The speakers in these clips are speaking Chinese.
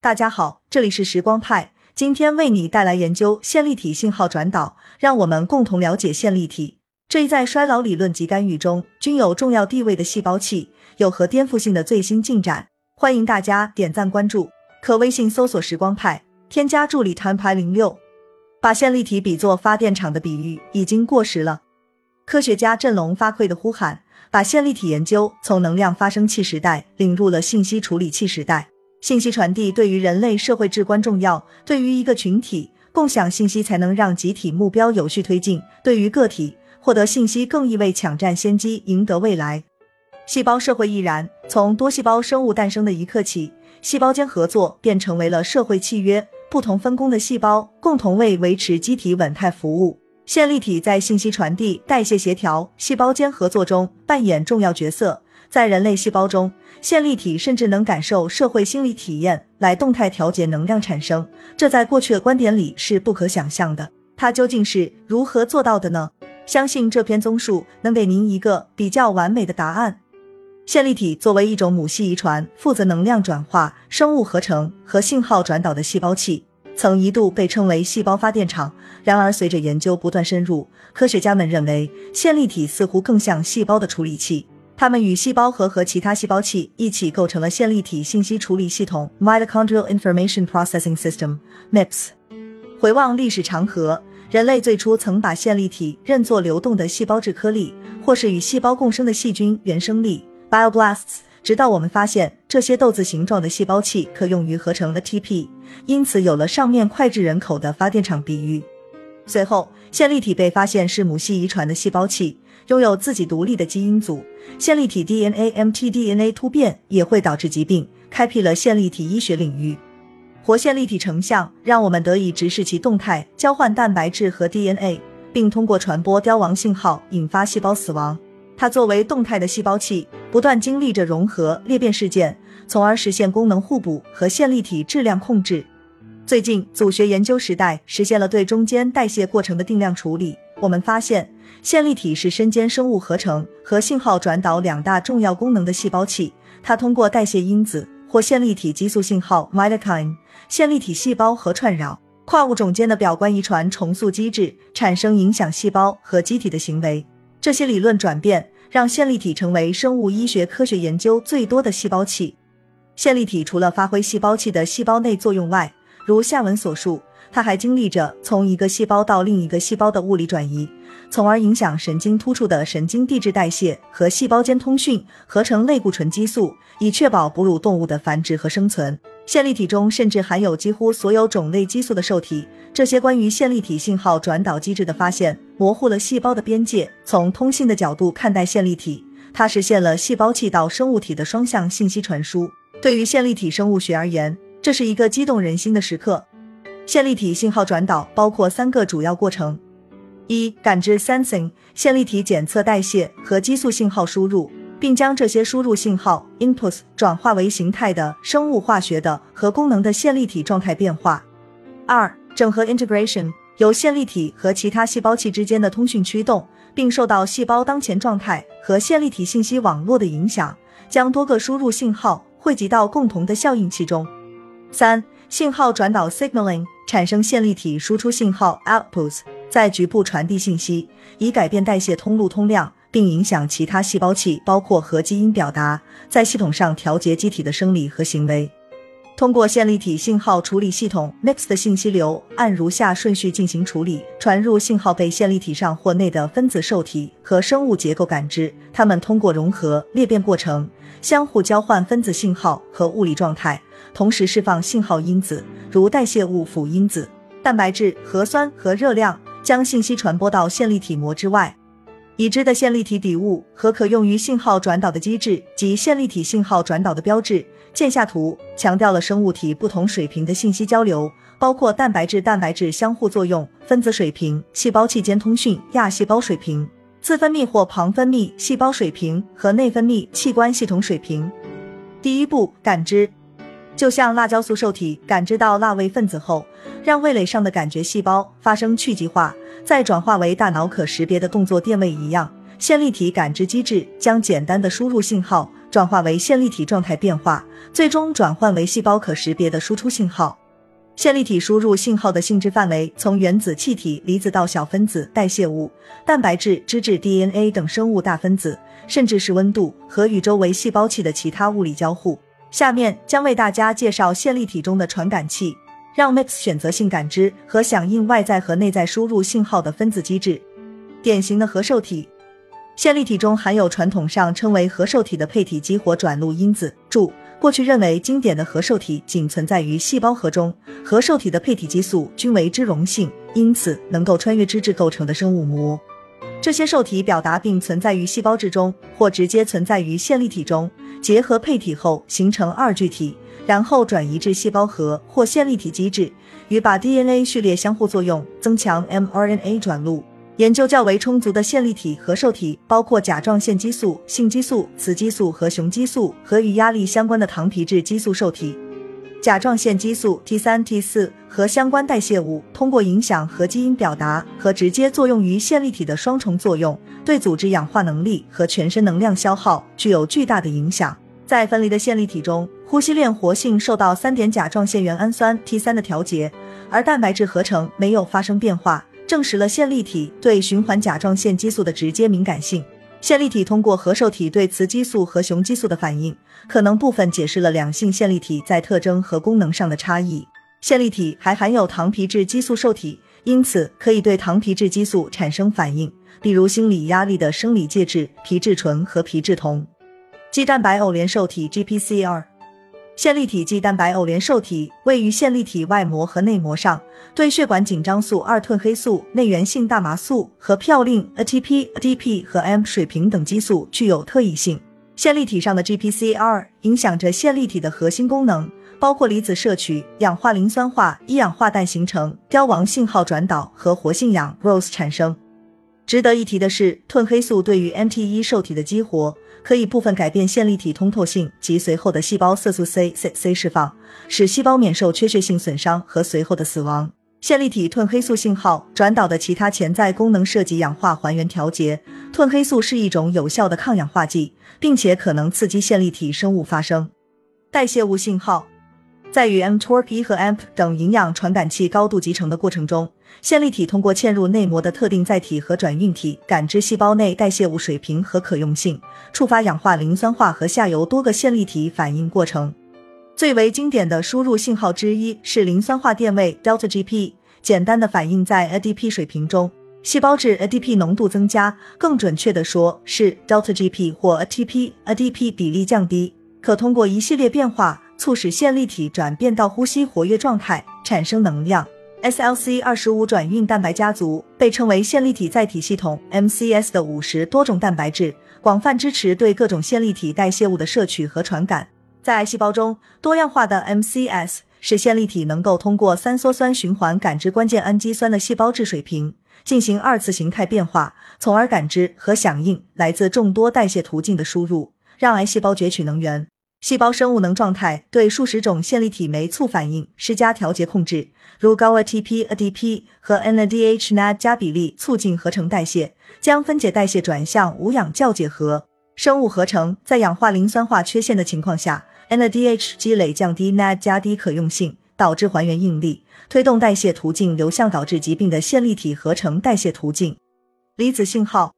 大家好，这里是时光派，今天为你带来研究线粒体信号转导，让我们共同了解线粒体这一在衰老理论及干预中均有重要地位的细胞器有何颠覆性的最新进展。欢迎大家点赞关注，可微信搜索“时光派”，添加助理摊牌零六。把线粒体比作发电厂的比喻已经过时了。科学家振聋发聩的呼喊，把线粒体研究从能量发生器时代领入了信息处理器时代。信息传递对于人类社会至关重要。对于一个群体，共享信息才能让集体目标有序推进；对于个体，获得信息更意味抢占先机，赢得未来。细胞社会亦然。从多细胞生物诞生的一刻起，细胞间合作便成为了社会契约。不同分工的细胞共同为维持机体稳态服务。线粒体在信息传递、代谢协调、细胞间合作中扮演重要角色。在人类细胞中，线粒体甚至能感受社会心理体验，来动态调节能量产生。这在过去的观点里是不可想象的。它究竟是如何做到的呢？相信这篇综述能给您一个比较完美的答案。线粒体作为一种母系遗传、负责能量转化、生物合成和信号转导的细胞器，曾一度被称为细胞发电厂。然而，随着研究不断深入，科学家们认为线粒体似乎更像细胞的处理器。它们与细胞核和其他细胞器一起构成了线粒体信息处理系统 （Mitochondrial Information Processing System，MIPS）。回望历史长河，人类最初曾把线粒体认作流动的细胞质颗粒，或是与细胞共生的细菌原生粒 （bioblasts）。直到我们发现这些豆子形状的细胞器可用于合成 ATP，因此有了上面脍炙人口的发电厂比喻。随后，线粒体被发现是母系遗传的细胞器。拥有自己独立的基因组，线粒体 DNA mtDNA 突变也会导致疾病，开辟了线粒体医学领域。活线粒体成像让我们得以直视其动态交换蛋白质和 DNA，并通过传播凋亡信号引发细胞死亡。它作为动态的细胞器，不断经历着融合裂变事件，从而实现功能互补和线粒体质量控制。最近，组学研究时代实现了对中间代谢过程的定量处理。我们发现，线粒体是身兼生物合成和信号转导两大重要功能的细胞器。它通过代谢因子或线粒体激素信号 （mitokine）、线粒体细胞核串扰、跨物种间的表观遗传重塑机制，产生影响细胞和机体的行为。这些理论转变让线粒体成为生物医学科学研究最多的细胞器。线粒体除了发挥细胞器的细胞内作用外，如下文所述。它还经历着从一个细胞到另一个细胞的物理转移，从而影响神经突触的神经递质代谢和细胞间通讯，合成类固醇激素，以确保哺乳动物的繁殖和生存。线粒体中甚至含有几乎所有种类激素的受体。这些关于线粒体信号转导机制的发现，模糊了细胞的边界。从通信的角度看待线粒体，它实现了细胞器到生物体的双向信息传输。对于线粒体生物学而言，这是一个激动人心的时刻。线粒体信号转导包括三个主要过程：一、感知 （sensing），线粒体检测代谢和激素信号输入，并将这些输入信号 （inputs） 转化为形态的、生物化学的和功能的线粒体状态变化；二、整合 （integration），由线粒体和其他细胞器之间的通讯驱动，并受到细胞当前状态和线粒体信息网络的影响，将多个输入信号汇集到共同的效应器中；三、信号转导 （signaling）。产生线粒体输出信号 outputs，在局部传递信息，以改变代谢通路通量，并影响其他细胞器，包括核基因表达，在系统上调节机体的生理和行为。通过线粒体信号处理系统 MIPS 的信息流按如下顺序进行处理：传入信号被线粒体上或内的分子受体和生物结构感知，它们通过融合裂变过程相互交换分子信号和物理状态。同时释放信号因子，如代谢物辅因子、蛋白质、核酸和热量，将信息传播到线粒体膜之外。已知的线粒体底物和可用于信号转导的机制及线粒体信号转导的标志。见下图，强调了生物体不同水平的信息交流，包括蛋白质蛋白质相互作用、分子水平、细胞器间通讯、亚细胞水平、自分泌或旁分泌细胞水平和内分泌器官系统水平。第一步，感知。就像辣椒素受体感知到辣味分子后，让味蕾上的感觉细胞发生去极化，再转化为大脑可识别的动作电位一样，线粒体感知机制将简单的输入信号转化为线粒体状态变化，最终转换为细胞可识别的输出信号。线粒体输入信号的性质范围从原子气体、离子到小分子、代谢物、蛋白质、脂质、DNA 等生物大分子，甚至是温度和与周围细胞器的其他物理交互。下面将为大家介绍线粒体中的传感器，让 Mix 选择性感知和响应外在和内在输入信号的分子机制。典型的核受体。线粒体中含有传统上称为核受体的配体激活转录因子。注：过去认为经典的核受体仅存在于细胞核中，核受体的配体激素均为脂溶性，因此能够穿越脂质构成的生物膜。这些受体表达并存在于细胞质中，或直接存在于线粒体中，结合配体后形成二聚体，然后转移至细胞核或线粒体基质，与把 DNA 序列相互作用，增强 mRNA 转录。研究较为充足的线粒体核受体包括甲状腺激素、性激素、雌激素和雄激素和与压力相关的糖皮质激素受体。甲状腺激素 T 三、T 四和相关代谢物通过影响和基因表达和直接作用于线粒体的双重作用，对组织氧化能力和全身能量消耗具有巨大的影响。在分离的线粒体中，呼吸链活性受到三点甲状腺原氨酸 T 三的调节，而蛋白质合成没有发生变化。证实了线粒体对循环甲状腺激素的直接敏感性。线粒体通过核受体对雌激素和雄激素的反应，可能部分解释了两性线粒体在特征和功能上的差异。线粒体还含有糖皮质激素受体，因此可以对糖皮质激素产生反应，比如心理压力的生理介质皮质醇和皮质酮。肌蛋白偶联受体 GPCR。线粒体肌蛋白偶联受体位于线粒体外膜和内膜上，对血管紧张素二褪黑素、内源性大麻素和嘌呤 （ATP、ADP 和 M） 水平等激素具有特异性。线粒体上的 GPCR 影响着线粒体的核心功能，包括离子摄取、氧化磷酸化、一氧化氮形成、凋亡信号转导和活性氧 （ROS） 产生。值得一提的是，褪黑素对于 MT1 受体的激活。可以部分改变线粒体通透性及随后的细胞色素 C C C 释放，使细胞免受缺血性损伤和随后的死亡。线粒体褪黑素信号转导的其他潜在功能涉及氧化还原调节。褪黑素是一种有效的抗氧化剂，并且可能刺激线粒体生物发生。代谢物信号。在与 mTORP 和 AMP 等营养传感器高度集成的过程中，线粒体通过嵌入内膜的特定载体和转运体，感知细胞内代谢物水平和可用性，触发氧化磷酸化和下游多个线粒体反应过程。最为经典的输入信号之一是磷酸化电位 delta GP，简单的反映在 ADP 水平中，细胞质 ADP 浓度增加，更准确的说是 delta GP 或 ATP ADP 比例降低，可通过一系列变化。促使线粒体转变到呼吸活跃状态，产生能量。SLC 二十五转运蛋白家族被称为线粒体载体系统 MCS 的五十多种蛋白质，广泛支持对各种线粒体代谢物的摄取和传感。在癌细胞中，多样化的 MCS 使线粒体能够通过三羧酸循环感知关键氨基酸的细胞质水平，进行二次形态变化，从而感知和响应来自众多代谢途径的输入，让癌细胞攫取能源。细胞生物能状态对数十种线粒体酶促反应施加调节控制，如高 ATP、ADP 和 NADH、NAD 加比例促进合成代谢，将分解代谢转向无氧酵解合生物合成。在氧化磷酸化缺陷的情况下，NADH 积累降低 NAD 加低可用性，导致还原应力，推动代谢途径流向导致疾病的线粒体合成代谢途径。离子信号，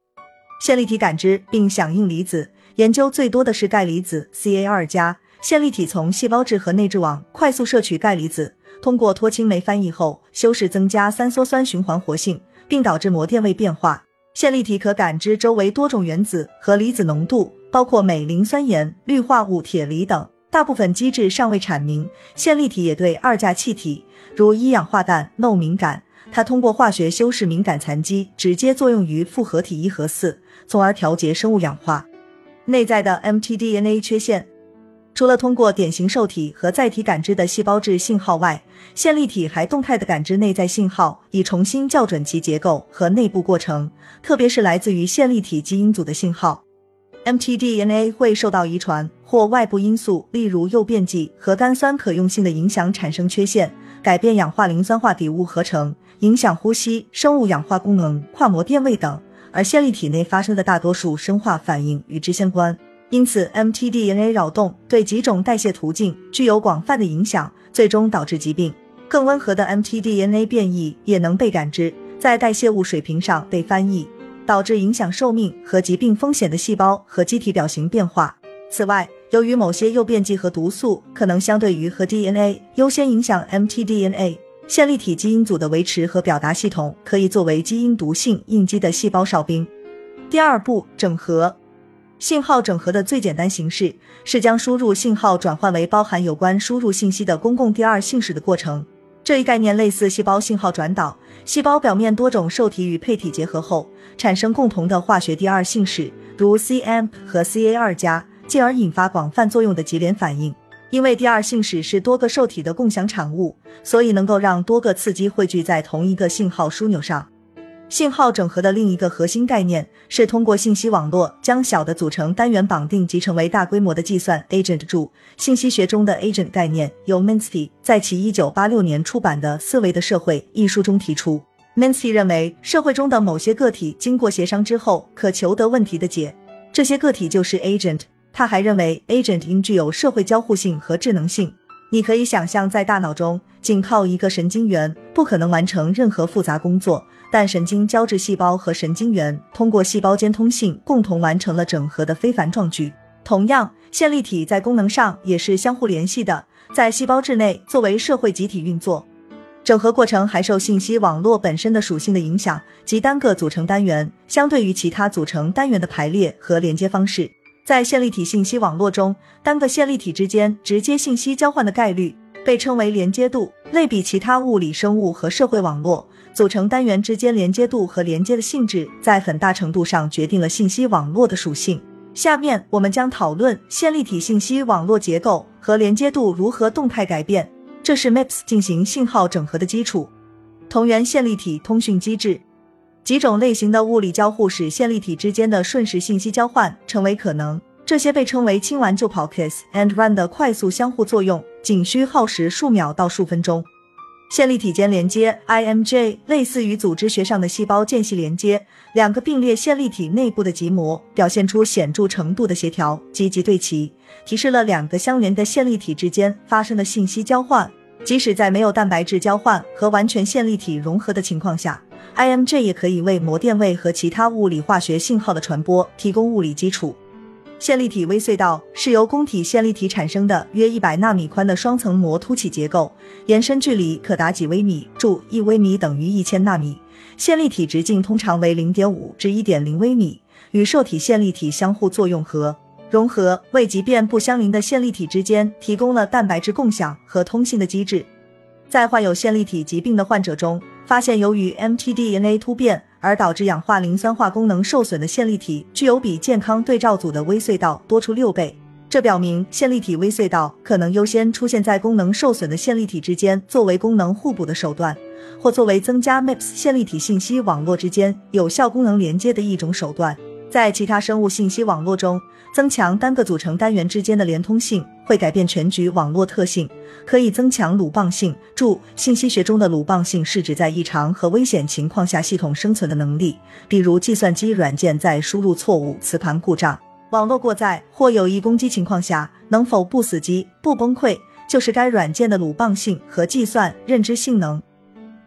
线粒体感知并响应离子。研究最多的是钙离子 Ca 二加线粒体从细胞质和内质网快速摄取钙离子，通过脱氢酶翻译后修饰增加三羧酸循环活性，并导致膜电位变化。线粒体可感知周围多种原子和离子浓度，包括镁、磷酸盐、氯化物、铁、锂等。大部分机制尚未阐明。线粒体也对二价气体，如一氧化氮，no 敏感。它通过化学修饰敏感残基，直接作用于复合体一和四，从而调节生物氧化。内在的 mtDNA 缺陷，除了通过典型受体和载体感知的细胞质信号外，线粒体还动态的感知内在信号，以重新校准其结构和内部过程，特别是来自于线粒体基因组的信号。mtDNA 会受到遗传或外部因素，例如诱变剂和苷酸可用性的影响，产生缺陷，改变氧化磷酸化底物合成，影响呼吸、生物氧化功能、跨膜电位等。而线粒体内发生的大多数生化反应与之相关。因此，mtDNA 扰动对几种代谢途径具有广泛的影响，最终导致疾病。更温和的 mtDNA 变异也能被感知，在代谢物水平上被翻译，导致影响寿命和疾病风险的细胞和机体表型变化。此外，由于某些诱变剂和毒素可能相对于和 DNA 优先影响 mtDNA，线粒体基因组的维持和表达系统可以作为基因毒性应激的细胞哨兵。第二步，整合。信号整合的最简单形式是将输入信号转换为包含有关输入信息的公共第二姓氏的过程。这一概念类似细胞信号转导，细胞表面多种受体与配体结合后，产生共同的化学第二姓氏，如 cAMP 和 Ca 二加，进而引发广泛作用的级联反应。因为第二信使是多个受体的共享产物，所以能够让多个刺激汇聚在同一个信号枢纽上。信号整合的另一个核心概念是通过信息网络将小的组成单元绑定集成为大规模的计算 agent。注：信息学中的 agent 概念由 Minsky 在其一九八六年出版的《思维的社会》一书中提出。Minsky 认为，社会中的某些个体经过协商之后可求得问题的解，这些个体就是 agent。他还认为，agent 应具有社会交互性和智能性。你可以想象，在大脑中仅靠一个神经元不可能完成任何复杂工作。但神经胶质细胞和神经元通过细胞间通信，共同完成了整合的非凡壮举。同样，线粒体在功能上也是相互联系的，在细胞质内作为社会集体运作。整合过程还受信息网络本身的属性的影响，即单个组成单元相对于其他组成单元的排列和连接方式。在线粒体信息网络中，单个线粒体之间直接信息交换的概率被称为连接度，类比其他物理生物和社会网络。组成单元之间连接度和连接的性质，在很大程度上决定了信息网络的属性。下面我们将讨论线粒体信息网络结构和连接度如何动态改变，这是 MIPS 进行信号整合的基础。同源线粒体通讯机制，几种类型的物理交互使线粒体之间的瞬时信息交换成为可能，这些被称为“轻玩就跑 ”（kiss and run） 的快速相互作用，仅需耗时数秒到数分钟。线粒体间连接 （IMJ） 类似于组织学上的细胞间隙连接，两个并列线粒体内部的极膜表现出显著程度的协调，积极对齐，提示了两个相连的线粒体之间发生的信息交换。即使在没有蛋白质交换和完全线粒体融合的情况下，IMJ 也可以为膜电位和其他物理化学信号的传播提供物理基础。线粒体微隧道是由供体线粒体产生的约一百纳米宽的双层膜凸起结构，延伸距离可达几微米，注一微米等于一千纳米。线粒体直径通常为零点五至一点零微米，与受体线粒体相互作用和融合，为即便不相邻的线粒体之间提供了蛋白质共享和通信的机制。在患有线粒体疾病的患者中，发现由于 mtDNA 突变。而导致氧化磷酸化功能受损的线粒体具有比健康对照组的微隧道多出六倍，这表明线粒体微隧道可能优先出现在功能受损的线粒体之间，作为功能互补的手段，或作为增加 MIPS 线粒体信息网络之间有效功能连接的一种手段。在其他生物信息网络中，增强单个组成单元之间的连通性会改变全局网络特性，可以增强鲁棒性。注：信息学中的鲁棒性是指在异常和危险情况下系统生存的能力，比如计算机软件在输入错误、磁盘故障、网络过载或有意攻击情况下能否不死机、不崩溃，就是该软件的鲁棒性和计算认知性能。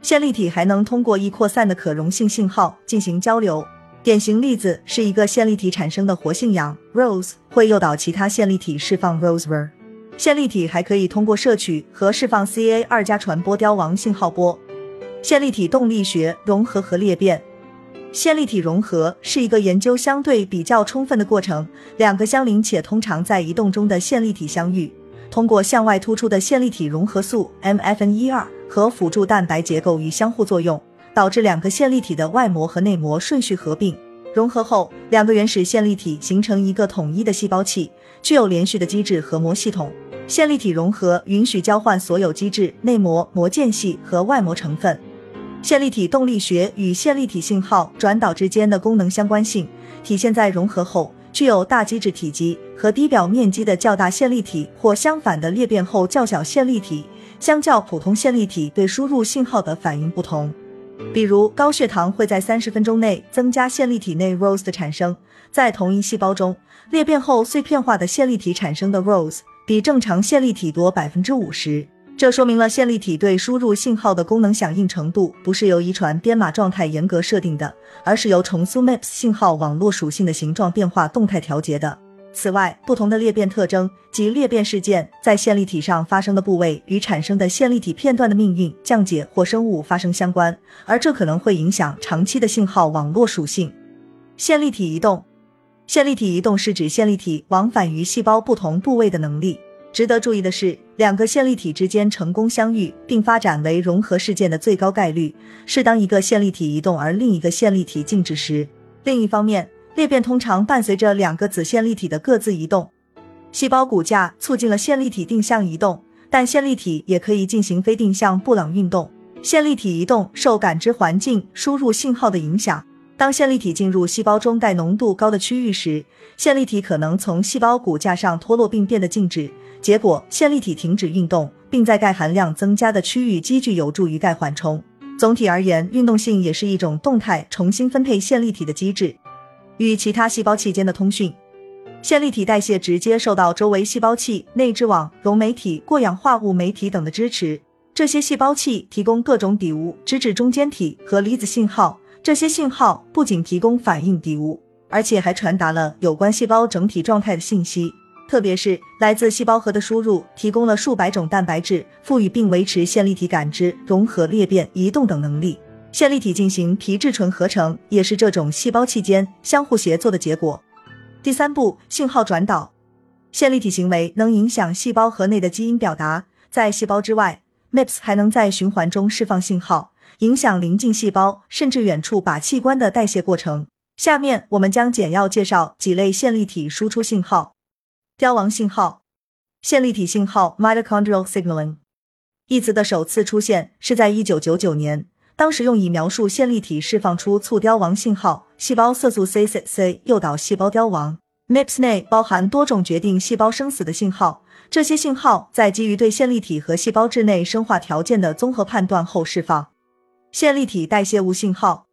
线粒体还能通过易扩散的可溶性信号进行交流。典型例子是一个线粒体产生的活性氧 Rose 会诱导其他线粒体释放 Rosever。线粒体还可以通过摄取和释放 Ca 二加传播凋亡信号波。线粒体动力学融合和裂变。线粒体融合是一个研究相对比较充分的过程，两个相邻且通常在移动中的线粒体相遇，通过向外突出的线粒体融合素 MFN 一二和辅助蛋白结构与相互作用。导致两个线粒体的外膜和内膜顺序合并融合后，两个原始线粒体形成一个统一的细胞器，具有连续的机制和膜系统。线粒体融合允许交换所有机制、内膜、膜间隙和外膜成分。线粒体动力学与线粒体信号转导之间的功能相关性体现在融合后具有大机制体积和低表面积的较大线粒体，或相反的裂变后较小线粒体，相较普通线粒体对输入信号的反应不同。比如高血糖会在三十分钟内增加线粒体内 ROSE 的产生，在同一细胞中裂变后碎片化的线粒体产生的 ROSE 比正常线粒体多百分之五十。这说明了线粒体对输入信号的功能响应程度不是由遗传编码状态严格设定的，而是由重塑 MAPS 信号网络属性的形状变化动态调节的。此外，不同的裂变特征及裂变事件在线粒体上发生的部位与产生的线粒体片段的命运、降解或生物发生相关，而这可能会影响长期的信号网络属性。线粒体移动，线粒体移动是指线粒体往返于细胞不同部位的能力。值得注意的是，两个线粒体之间成功相遇并发展为融合事件的最高概率是当一个线粒体移动而另一个线粒体静止时。另一方面，裂变通常伴随着两个子线粒体的各自移动。细胞骨架促进了线粒体定向移动，但线粒体也可以进行非定向布朗运动。线粒体移动受感知环境输入信号的影响。当线粒体进入细胞中钙浓度高的区域时，线粒体可能从细胞骨架上脱落并变得静止。结果，线粒体停止运动，并在钙含量增加的区域积聚，有助于钙缓冲。总体而言，运动性也是一种动态重新分配线粒体的机制。与其他细胞器间的通讯，线粒体代谢直接受到周围细胞器、内质网、溶酶体、过氧化物酶体等的支持。这些细胞器提供各种底物、脂质中间体和离子信号。这些信号不仅提供反应底物，而且还传达了有关细胞整体状态的信息。特别是来自细胞核的输入，提供了数百种蛋白质，赋予并维持线粒体感知、融合、裂变、移动等能力。线粒体进行皮质醇合成，也是这种细胞器间相互协作的结果。第三步，信号转导。线粒体行为能影响细胞核内的基因表达，在细胞之外，MIPS 还能在循环中释放信号，影响邻近细胞甚至远处靶器官的代谢过程。下面我们将简要介绍几类线粒体输出信号。凋亡信号，线粒体信号 （mitochondrial signaling） 一词的首次出现是在一九九九年，当时用以描述线粒体释放出促凋亡信号，细胞色素 C C C 诱导细胞凋亡。MIPS 内包含多种决定细胞生死的信号，这些信号在基于对线粒体和细胞质内生化条件的综合判断后释放。线粒体代谢物信号。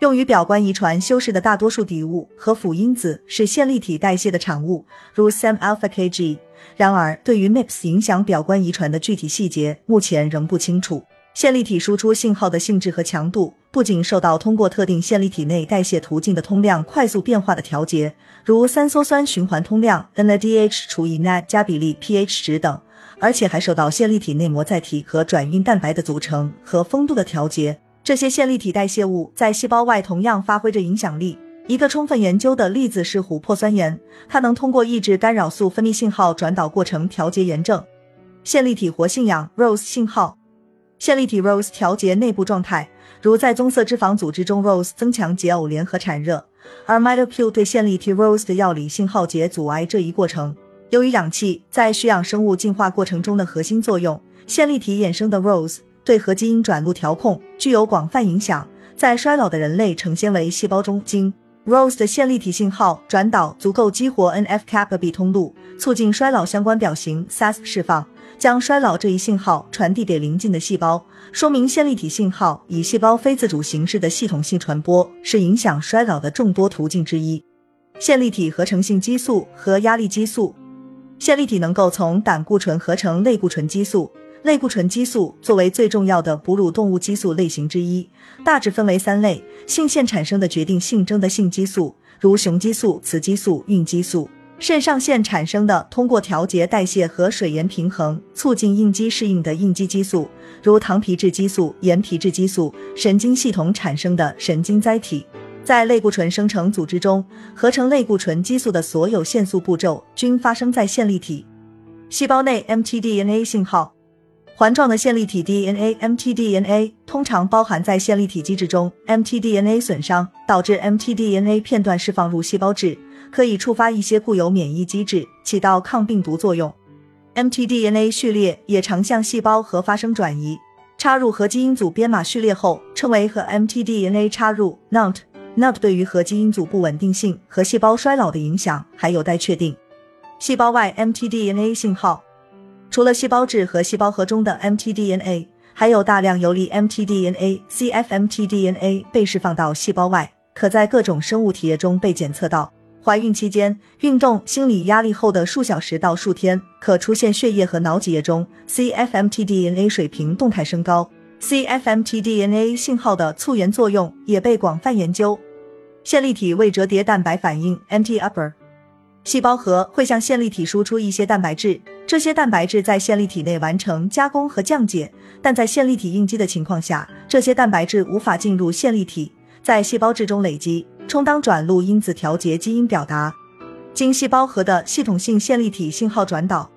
用于表观遗传修饰的大多数底物和辅因子是线粒体代谢的产物，如 SAM alpha Kg。然而，对于 MIPS 影响表观遗传的具体细节，目前仍不清楚。线粒体输出信号的性质和强度不仅受到通过特定线粒体内代谢途径的通量快速变化的调节，如三羧酸循环通量 NADH 除以 NAD 加比例 pH 值等，而且还受到线粒体内膜载体和转运蛋白的组成和丰度的调节。这些线粒体代谢物在细胞外同样发挥着影响力。一个充分研究的例子是琥珀酸盐，它能通过抑制干扰素分泌信号转导过程调节炎症。线粒体活性氧 ROS 信号，线粒体 ROS e 调节内部状态，如在棕色脂肪组织中，ROS e 增强解耦联合产热，而 MitoQ 对线粒体 ROS e 的药理信号解阻碍这一过程。由于氧气在需氧生物进化过程中的核心作用，线粒体衍生的 ROS e。对核基因转录调控具有广泛影响，在衰老的人类成纤维细胞中，经 ROS e 的线粒体信号转导足够激活 NF-kappa B 通路，促进衰老相关表型 SAS 释放，将衰老这一信号传递给邻近的细胞，说明线粒体信号以细胞非自主形式的系统性传播是影响衰老的众多途径之一。线粒体合成性激素和压力激素，线粒体能够从胆固醇合成类固醇激素。类固醇激素作为最重要的哺乳动物激素类型之一，大致分为三类：性腺产生的决定性征的性激素，如雄激素、雌激素、孕激素；肾上腺产生的通过调节代谢和水盐平衡，促进应激适应的应激激素，如糖皮质激素、盐皮质激素；神经系统产生的神经载体。在类固醇生成组织中，合成类固醇激素的所有腺素步骤均发生在线粒体。细胞内 mtDNA 信号。环状的线粒体 DNA mtDNA 通常包含在线粒体机制中，mtDNA 损伤导致 mtDNA 片段释放入细胞质，可以触发一些固有免疫机制，起到抗病毒作用。mtDNA 序列也常向细胞核发生转移，插入核基因组编码序列后称为和 mtDNA 插入 NOT。NOT 对于核基因组不稳定性和细胞衰老的影响还有待确定。细胞外 mtDNA 信号。除了细胞质和细胞核中的 mtDNA，还有大量游离 mtDNA、cfmtDNA 被释放到细胞外，可在各种生物体液中被检测到。怀孕期间、运动、心理压力后的数小时到数天，可出现血液和脑脊液中 cfmtDNA 水平动态升高。cfmtDNA 信号的促原作用也被广泛研究。线粒体为折叠蛋白反应 （mtUpper），细胞核会向线粒体输出一些蛋白质，这些蛋白质在线粒体内完成加工和降解，但在线粒体应激的情况下，这些蛋白质无法进入线粒体，在细胞质中累积。充当转录因子调节基因表达，经细胞核的系统性线粒体信号转导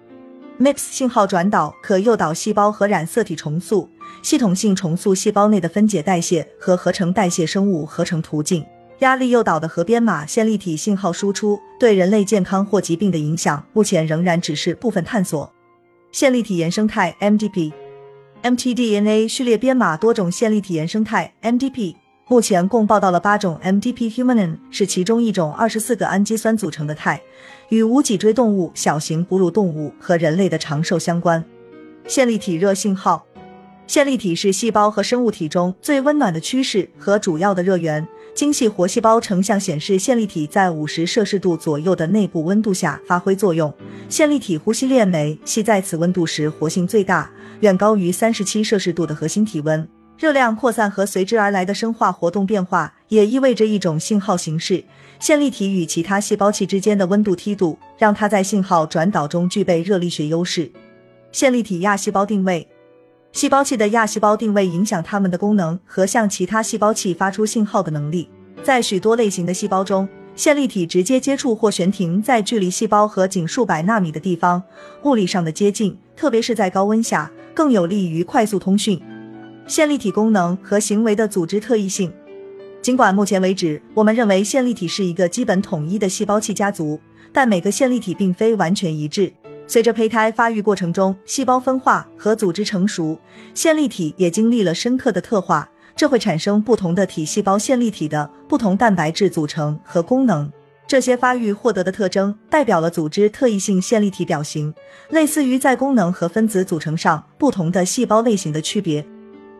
（mip） 信号转导可诱导细胞核染色体重塑，系统性重塑细胞内的分解代谢和合成代谢生物合成途径。压力诱导的核编码线粒体信号输出对人类健康或疾病的影响，目前仍然只是部分探索。线粒体原生态 （MDP），mtDNA 序列编码多种线粒体原生态 （MDP）。目前共报道了八种 MDP-humanin，是其中一种二十四个氨基酸组成的肽，与无脊椎动物、小型哺乳动物和人类的长寿相关。线粒体热信号，线粒体是细胞和生物体中最温暖的趋势和主要的热源。精细活细胞成像显示，线粒体在五十摄氏度左右的内部温度下发挥作用。线粒体呼吸链酶系在此温度时活性最大，远高于三十七摄氏度的核心体温。热量扩散和随之而来的生化活动变化，也意味着一种信号形式。线粒体与其他细胞器之间的温度梯度，让它在信号转导中具备热力学优势。线粒体亚细胞定位，细胞器的亚细胞定位影响它们的功能和向其他细胞器发出信号的能力。在许多类型的细胞中，线粒体直接接触或悬停在距离细胞核仅数百纳米的地方，物理上的接近，特别是在高温下，更有利于快速通讯。线粒体功能和行为的组织特异性。尽管目前为止，我们认为线粒体是一个基本统一的细胞器家族，但每个线粒体并非完全一致。随着胚胎发育过程中细胞分化和组织成熟，线粒体也经历了深刻的特化，这会产生不同的体细胞线粒体的不同蛋白质组成和功能。这些发育获得的特征代表了组织特异性线粒体表型，类似于在功能和分子组成上不同的细胞类型的区别。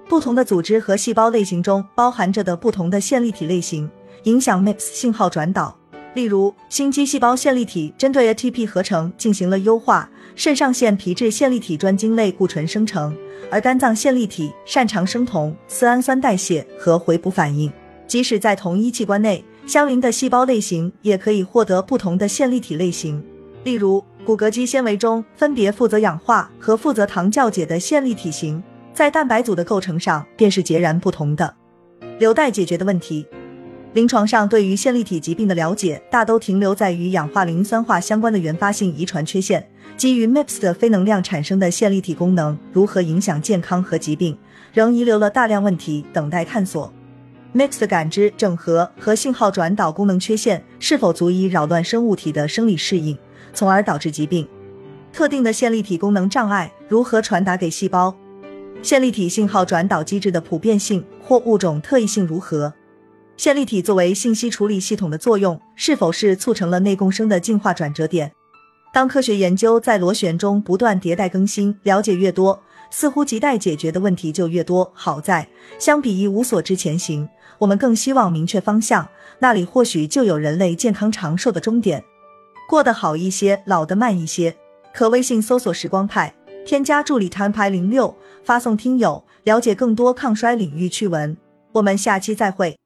不同的组织和细胞类型中包含着的不同的线粒体类型，影响 MIPS 信号转导。例如，心肌细胞线粒体针对 ATP 合成进行了优化，肾上腺皮质线粒体专精类固醇生成，而肝脏线粒体擅长生酮、丝氨酸代谢和回补反应。即使在同一器官内，相邻的细胞类型也可以获得不同的线粒体类型。例如，骨骼肌纤维中分别负责氧化和负责糖酵解的线粒体型。在蛋白组的构成上便是截然不同的，留待解决的问题。临床上对于线粒体疾病的了解大都停留在与氧化磷酸化相关的原发性遗传缺陷。基于 MIPS 的非能量产生的线粒体功能如何影响健康和疾病，仍遗留了大量问题等待探索。MIPS 的感知、整合和信号转导功能缺陷是否足以扰乱生物体的生理适应，从而导致疾病？特定的线粒体功能障碍如何传达给细胞？线粒体信号转导机制的普遍性或物种特异性如何？线粒体作为信息处理系统的作用是否是促成了内共生的进化转折点？当科学研究在螺旋中不断迭代更新，了解越多，似乎亟待解决的问题就越多。好在，相比一无所知前行，我们更希望明确方向，那里或许就有人类健康长寿的终点。过得好一些，老得慢一些。可微信搜索“时光派”。添加助理摊牌零六，发送听友了解更多抗衰领域趣闻。我们下期再会。